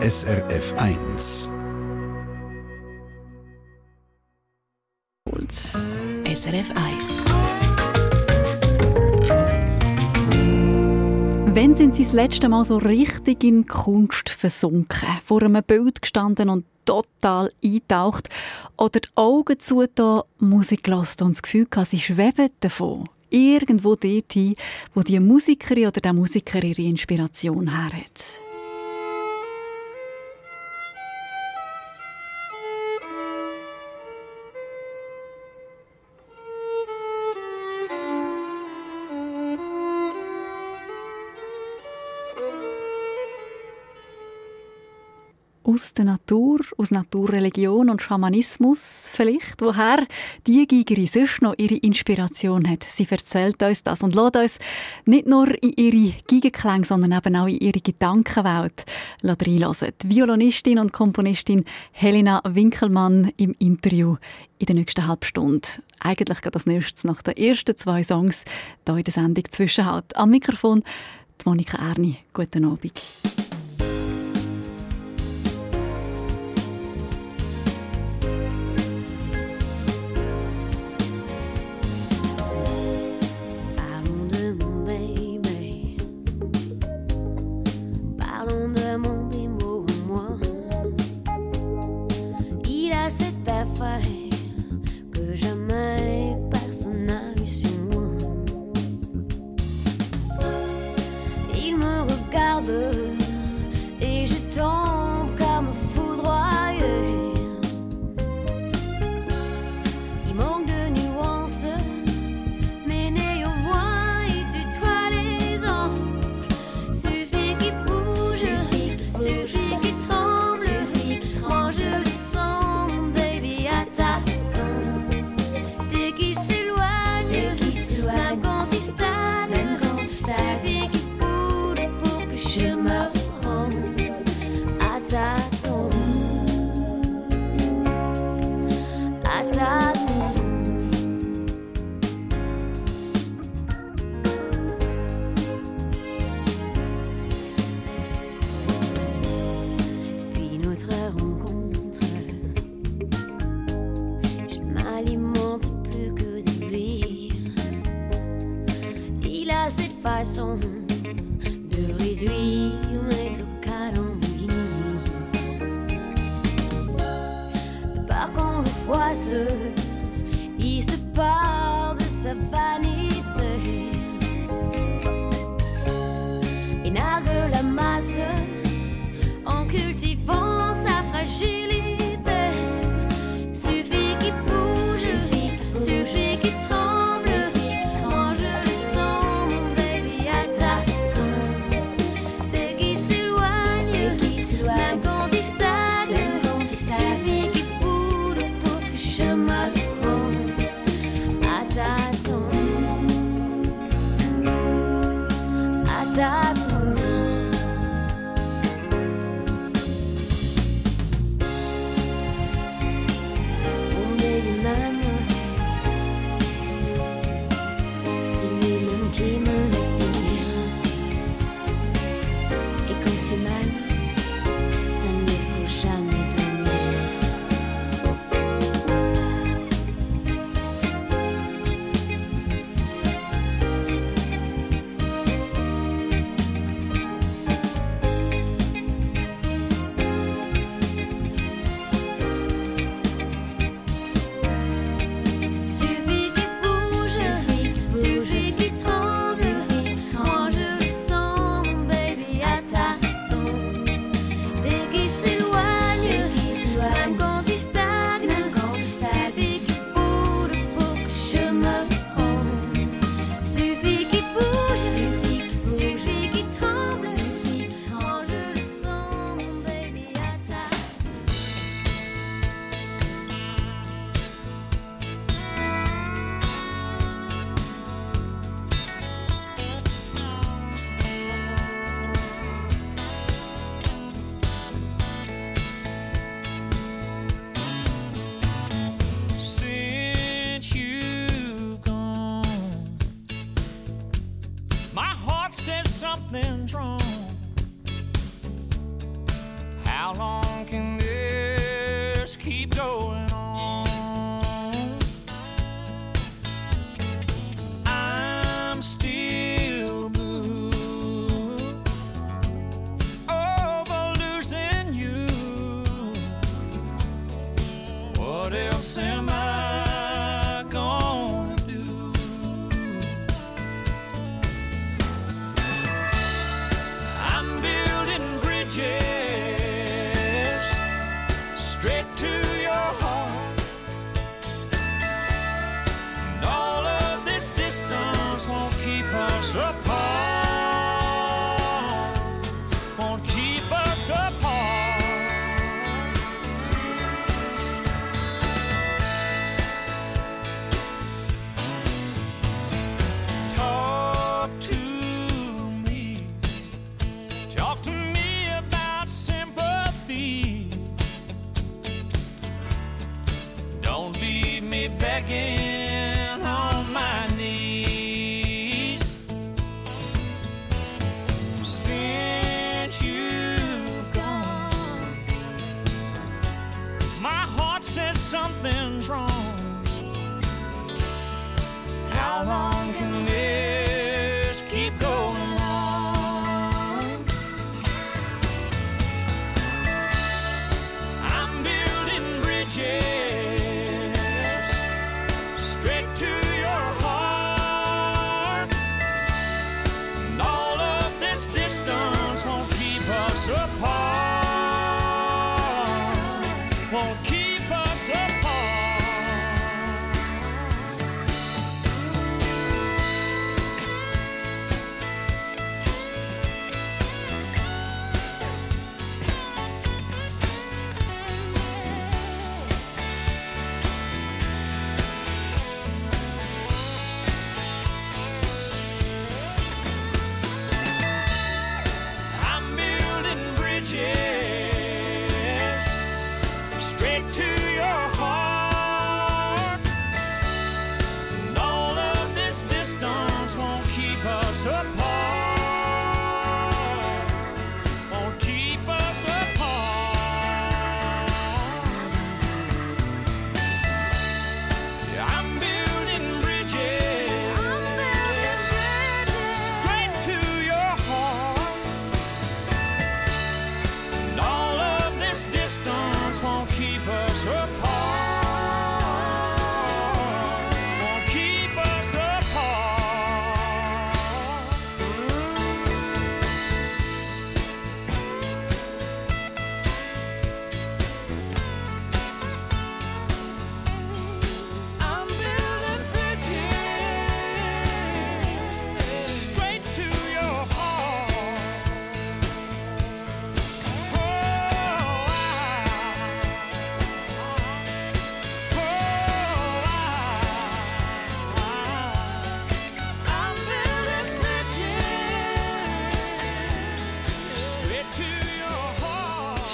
SRF 1. SRF 1. Wann sind Sie das letzte Mal so richtig in Kunst versunken? Vor einem Bild gestanden und total eintaucht? Oder die Augen zugetan, Musik gelassen und das Gefühl gehabt, Sie schweben davon? Irgendwo dorthin, wo die Musikerin oder der Musiker ihre Inspiration her hat. Aus der Natur, aus Naturreligion und Schamanismus vielleicht, woher die Gigerin sonst noch ihre Inspiration hat. Sie erzählt uns das und lässt uns nicht nur in ihre Gigenklänge, sondern eben auch in ihre Gedankenwelt reinlassen. Die Violonistin und Komponistin Helena Winkelmann im Interview in der nächsten halben Stunde. Eigentlich geht das nächstes nach den ersten zwei Songs hier in der Sendung Zwischenhalt. Am Mikrofon die Monika Erni. Guten Abend. another il se parle de sa vie.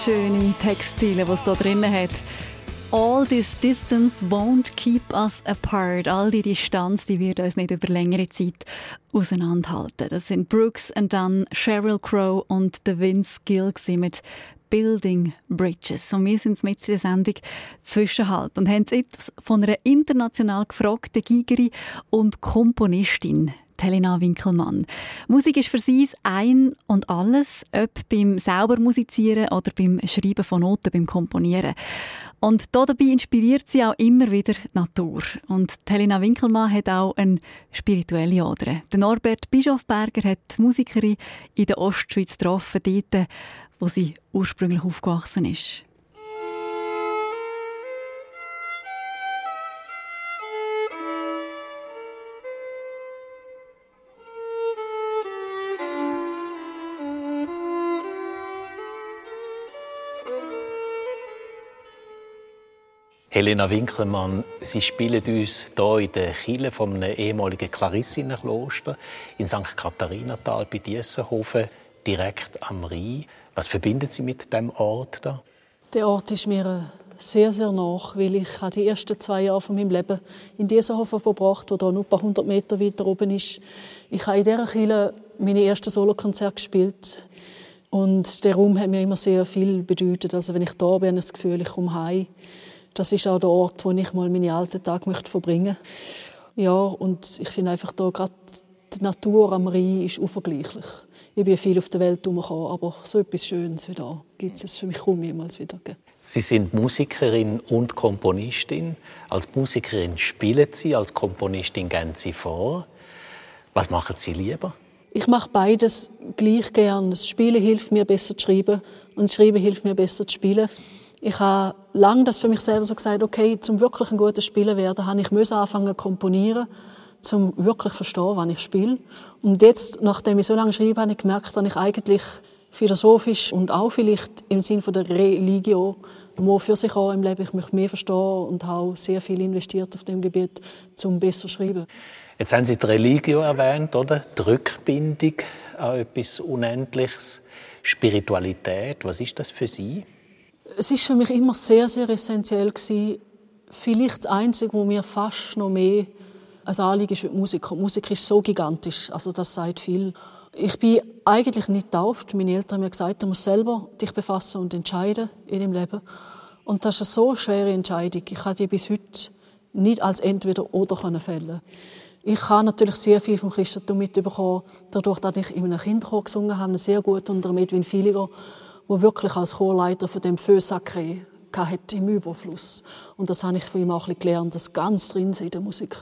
Schöne Textziele, die es hier drin hat. All this distance won't keep us apart. All die Distanz, die wird uns nicht über längere Zeit auseinanderhalten. Das sind Brooks und dann Sheryl Crow und der Vince Gill mit Building Bridges. Und wir sind mit der Sendung Zwischenhalt und haben jetzt von einer international gefragten Gigerin und Komponistin Helena Winkelmann. Musik ist für sie Ein und Alles, ob beim sauber musizieren oder beim Schreiben von Noten, beim Komponieren. Und dabei inspiriert sie auch immer wieder die Natur. Und Helena Winkelmann hat auch eine spirituelle Ader. Der Norbert Bischofberger hat die Musikerin in der Ostschweiz getroffen, dort, wo sie ursprünglich aufgewachsen ist. Helena Winkelmann, Sie spielen uns hier in der Kille einem ehemaligen Klarissinnenkloster in St. Katharinatal bei Diessenhofen, direkt am Rhein. Was verbindet Sie mit dem Ort da? Der Ort ist mir sehr, sehr nach, weil ich die ersten zwei Jahre von meinem Leben in Diessenhofen verbracht, wo da nur ein paar hundert Meter weiter oben ist. Ich habe in dieser Kirche meine ersten Solokonzerte gespielt. Und der Raum hat mir immer sehr viel bedeutet. Also wenn ich da bin, habe ich das Gefühl, ich komme heim. Das ist auch der Ort, wo ich mal meine alten Tage möchte verbringen möchte. Ja, und ich finde einfach da gerade die Natur am Rhein ist unvergleichlich. Ich bin viel auf der Welt herumgekommen, aber so etwas Schönes wie da gibt es für mich kaum jemals wieder. Sie sind Musikerin und Komponistin. Als Musikerin spielen Sie, als Komponistin gehen Sie vor. Was machen Sie lieber? Ich mache beides gleich gern. Das Spielen hilft mir besser zu schreiben und das Schreiben hilft mir besser zu spielen. Ich habe lange das für mich selber so gesagt, okay, zum wirklich ein guter Spieler werden, habe ich anfangen zu komponieren, zum wirklich zu verstehen, was ich spiele. Und jetzt, nachdem ich so lange schreibe, habe ich gemerkt, dass ich eigentlich philosophisch und auch vielleicht im Sinne der Religion mehr für sich auch im Leben. Ich möchte mehr verstehen und habe sehr viel investiert auf dem Gebiet, um besser zu schreiben. Jetzt haben Sie die Religion erwähnt, oder? Die Rückbindung an etwas Unendliches, Spiritualität. Was ist das für Sie? Es ist für mich immer sehr, sehr essentiell gewesen. Vielleicht das Einzige, wo mir fast noch mehr ein Anliegen ist mit Musik. Und Musik ist so gigantisch, also das sagt viel. Ich bin eigentlich nicht getauft. Meine Eltern haben mir gesagt, du musst selber dich befassen und entscheiden in dem Leben. Und das ist eine so schwere Entscheidung. Ich habe die bis heute nicht als entweder oder fällen ich habe natürlich sehr viel vom Christentum mitbekommen, dadurch, dass ich in einem Kinderchor gesungen habe, sehr gut unter Edwin Filiger, der wirklich als Chorleiter von dem Feu hatte im Überfluss. Und das habe ich von ihm auch ein gelernt, das ganz drin in der Musik.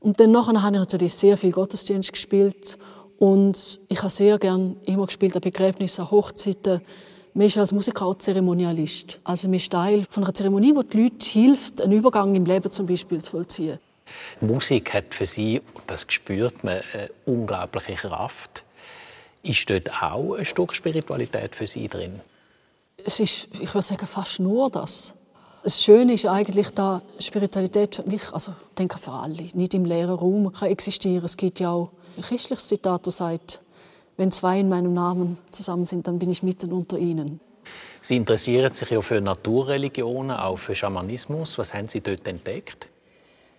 Und dann nachher habe ich natürlich sehr viel Gottesdienst gespielt und ich habe sehr gern immer gespielt an Begräbnissen, an Hochzeiten. Man ist als Musiker auch Zeremonialist. Also man ist Teil von einer Zeremonie, wo die Leute hilft, einen Übergang im Leben zum Beispiel zu vollziehen. Musik hat für Sie, das spürt man, eine unglaubliche Kraft. Ist dort auch ein Stück Spiritualität für Sie drin? Es ist, ich würde sagen, fast nur das. Das Schöne ist eigentlich, dass Spiritualität für mich, also ich denke für alle, nicht im leeren Raum kann existieren. Es gibt ja auch ein christliches Zitat, das sagt, wenn zwei in meinem Namen zusammen sind, dann bin ich mitten unter ihnen. Sie interessieren sich ja für Naturreligionen, auch für Schamanismus. Was haben Sie dort entdeckt?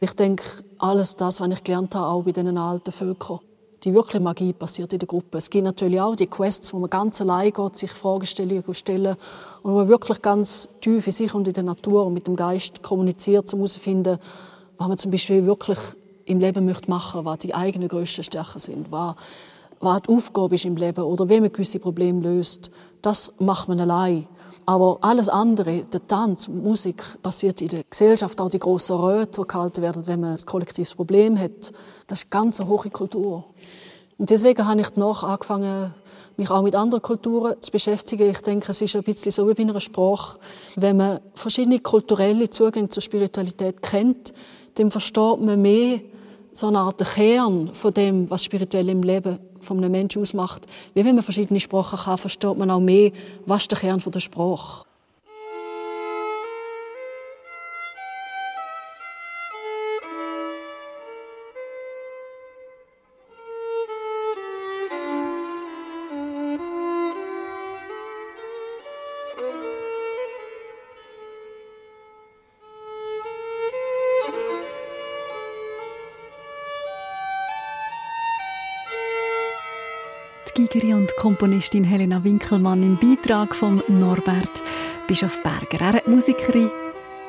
Ich denke, alles das, was ich gelernt habe, auch bei diesen alten Völkern, die wirkliche Magie passiert in der Gruppe. Es gibt natürlich auch die Quests, wo man ganz allein geht, sich Fragestellungen stellen und wo man wirklich ganz tief in sich und in der Natur und mit dem Geist kommuniziert, um herauszufinden, was man zum Beispiel wirklich im Leben möchte machen, was die eigenen grössten Stärken sind, was, was die Aufgabe ist im Leben oder wie man gewisse Probleme löst. Das macht man allein. Aber alles andere, der Tanz, Musik, passiert in der Gesellschaft, auch die grossen Räte, die gehalten werden, wenn man ein kollektives Problem hat. Das ist ganz eine hohe Kultur. Und deswegen habe ich danach angefangen, mich auch mit anderen Kulturen zu beschäftigen. Ich denke, es ist ein bisschen so wie bei einer Sprache. Wenn man verschiedene kulturelle Zugänge zur Spiritualität kennt, dann versteht man mehr so eine Art Kern von dem, was spirituell im Leben von einem Menschen ausmacht. Wie wenn man verschiedene Sprachen kann, versteht man auch mehr, was der Kern der Sprache Komponistin Helena Winkelmann im Beitrag von Norbert Bischofberger. Er hat Musikerin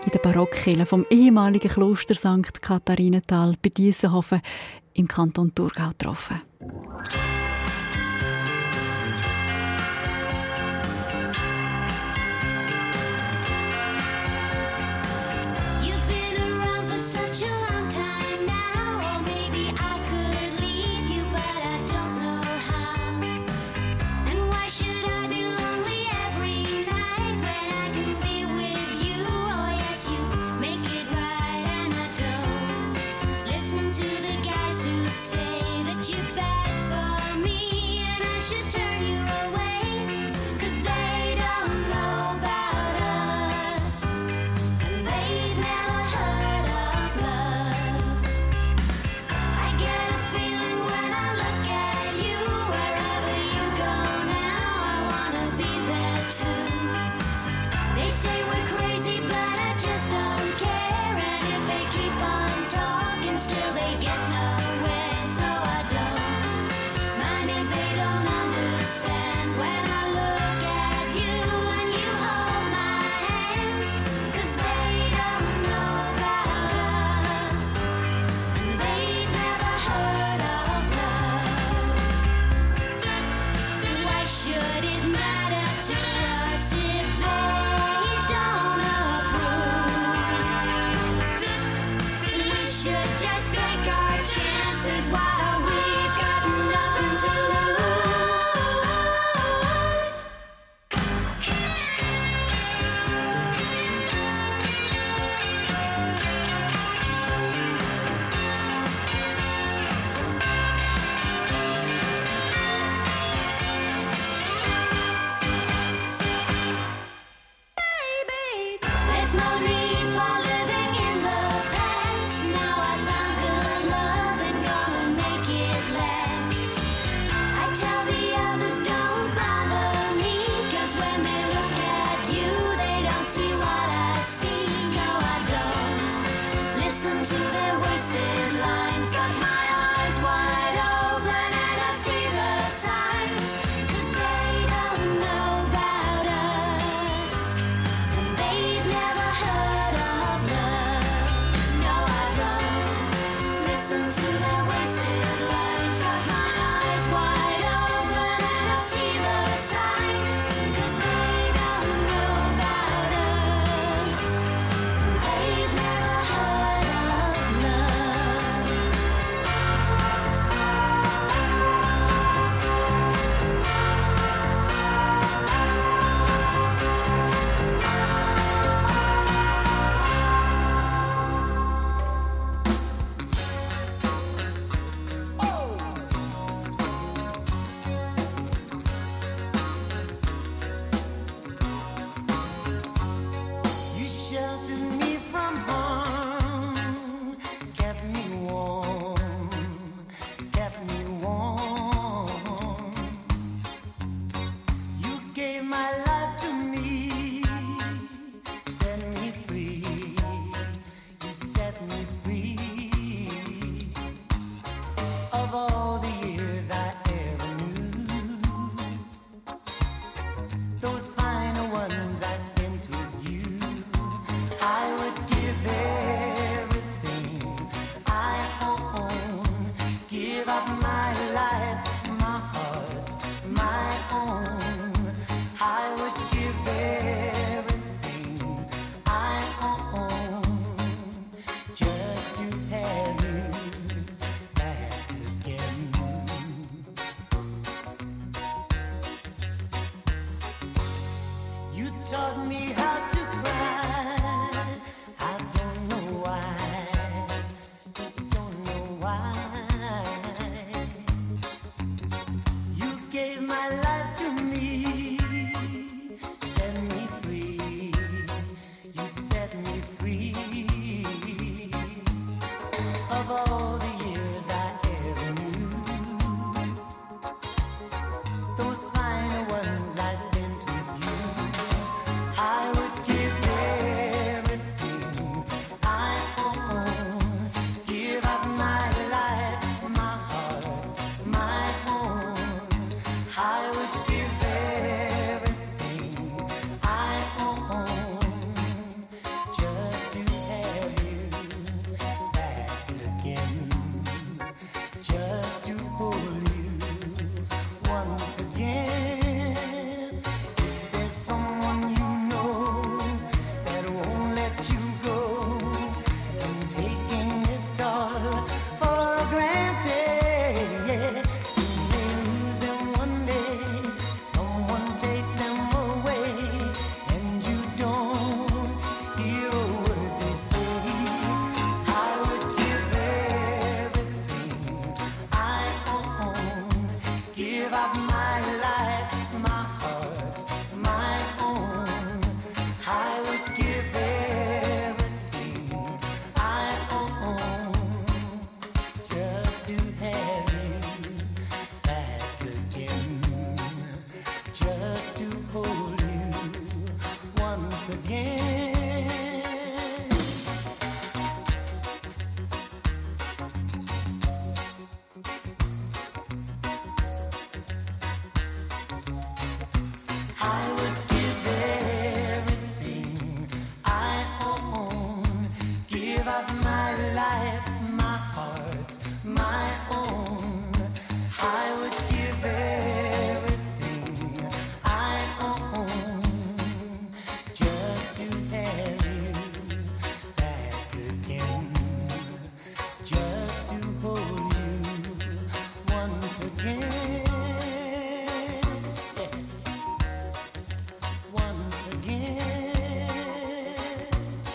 in der Barockkirche vom ehemaligen Kloster St. Katharinenthal bei Diessenhofen im Kanton Thurgau getroffen.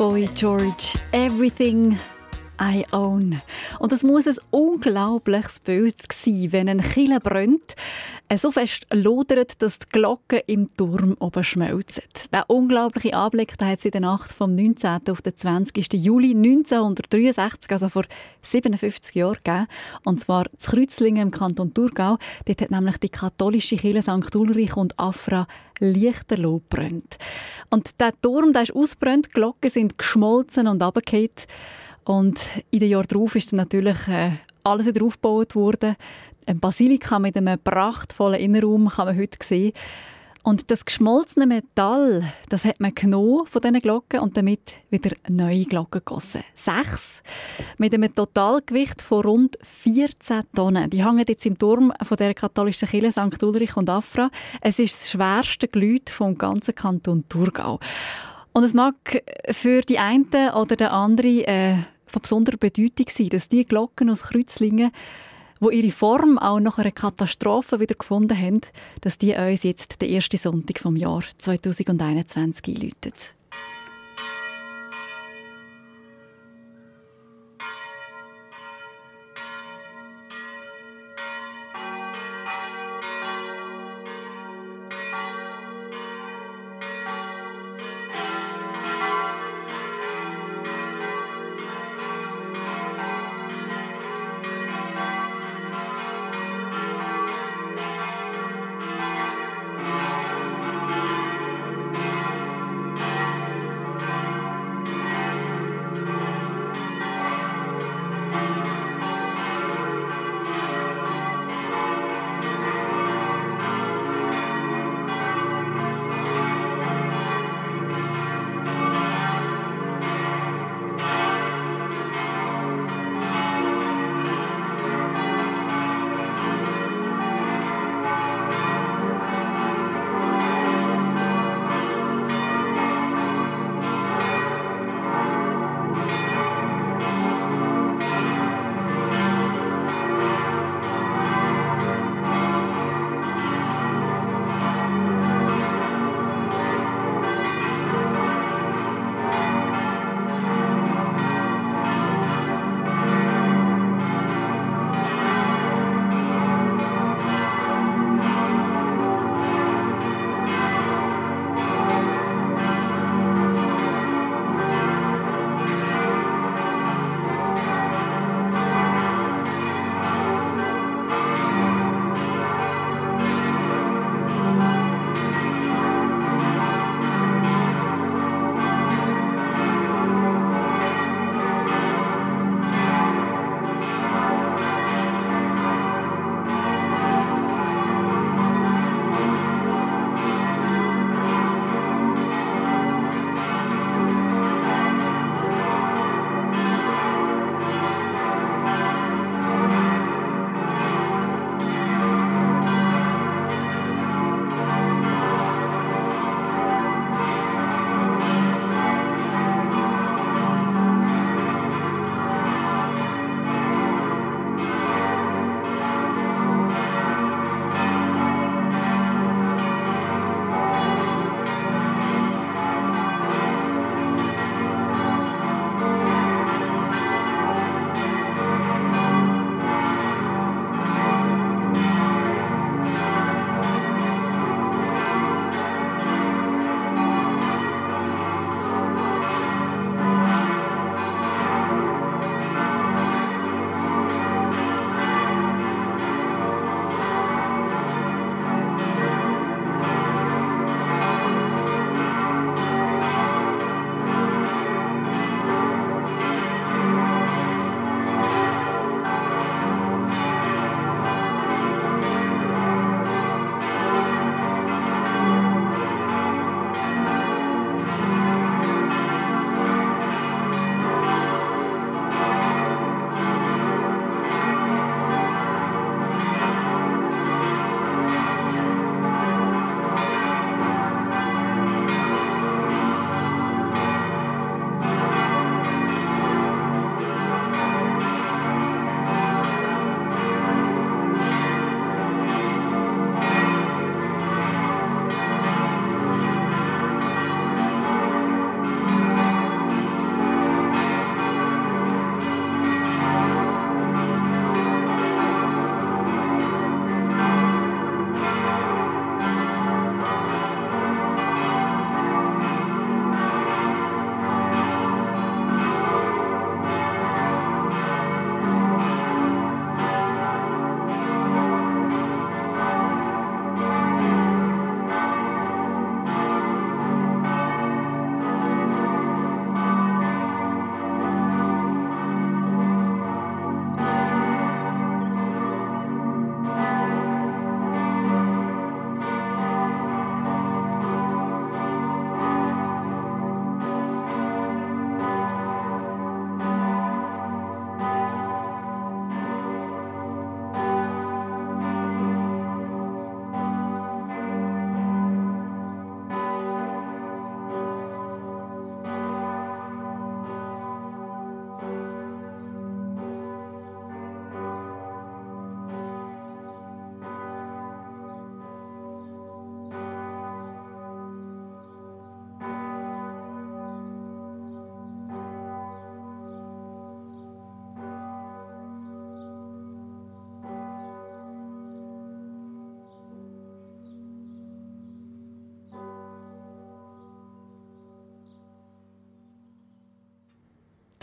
Boy George, Everything I Own. Und das muss ein unglaubliches Bild sein, wenn ein Kille brennt. Äh, so fest lodert, dass die Glocken im Turm oben schmelzen. Der unglaubliche Anblick hat es in der Nacht vom 19. auf den 20. Juli 1963, also vor 57 Jahren, gegeben. Und zwar zu Kreuzlingen im Kanton Thurgau. Dort hat nämlich die katholische Kirche St. Ulrich und Afra Lichterloh brennt. Und der Turm der ist ausbrennt, Glocken sind geschmolzen und runtergefallen. Und in den Jahren darauf ist dann natürlich äh, alles wieder aufgebaut worden. Ein Basilika mit einem prachtvollen Innenraum kann man heute sehen. Und das geschmolzene Metall, das hat man genommen von diesen Glocken und damit wieder neue Glocken gegossen. Sechs mit einem Totalgewicht von rund 14 Tonnen. Die hängen jetzt im Turm von der katholischen Kirche St. Ulrich und Afra. Es ist das schwerste Gelüt vom ganzen Kanton Thurgau. Und es mag für die einen oder den anderen äh, von besonderer Bedeutung sein, dass die Glocken aus Kreuzlingen wo ihre Form auch nach einer Katastrophe wieder gefunden haben, dass die uns jetzt der erste Sonntag vom Jahr 2021 einläuten.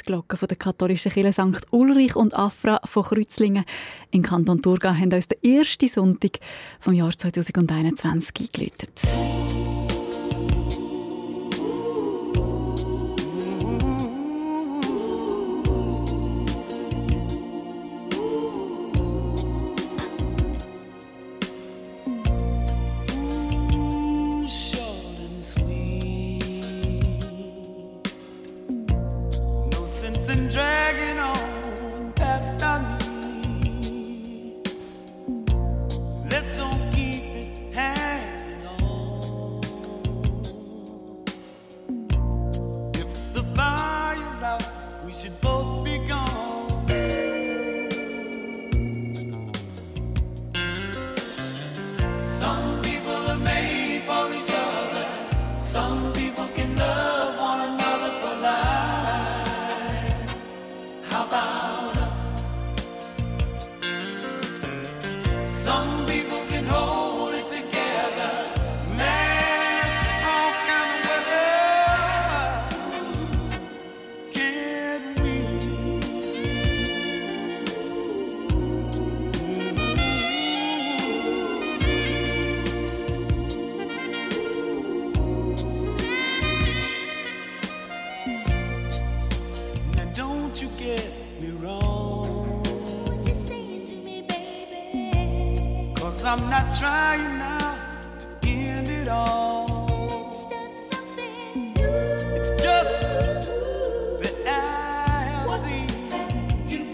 Die Glocken von der katholischen Kirche St. Ulrich und Afra von Kreuzlingen in Kanton Thurgau haben uns den ersten Sonntag vom Jahr 2021 eingeläutet. I'm not trying now to end it all. It's just something new. It's just that I have what seen. You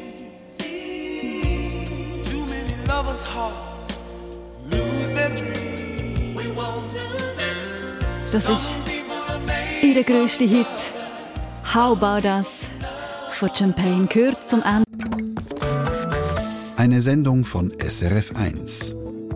see too many lovers' hearts lose their dream. We won't lose it. Das ist ihr grösster Hit. How About Us von Champagne gehört zum Ende. Eine Sendung von SRF1.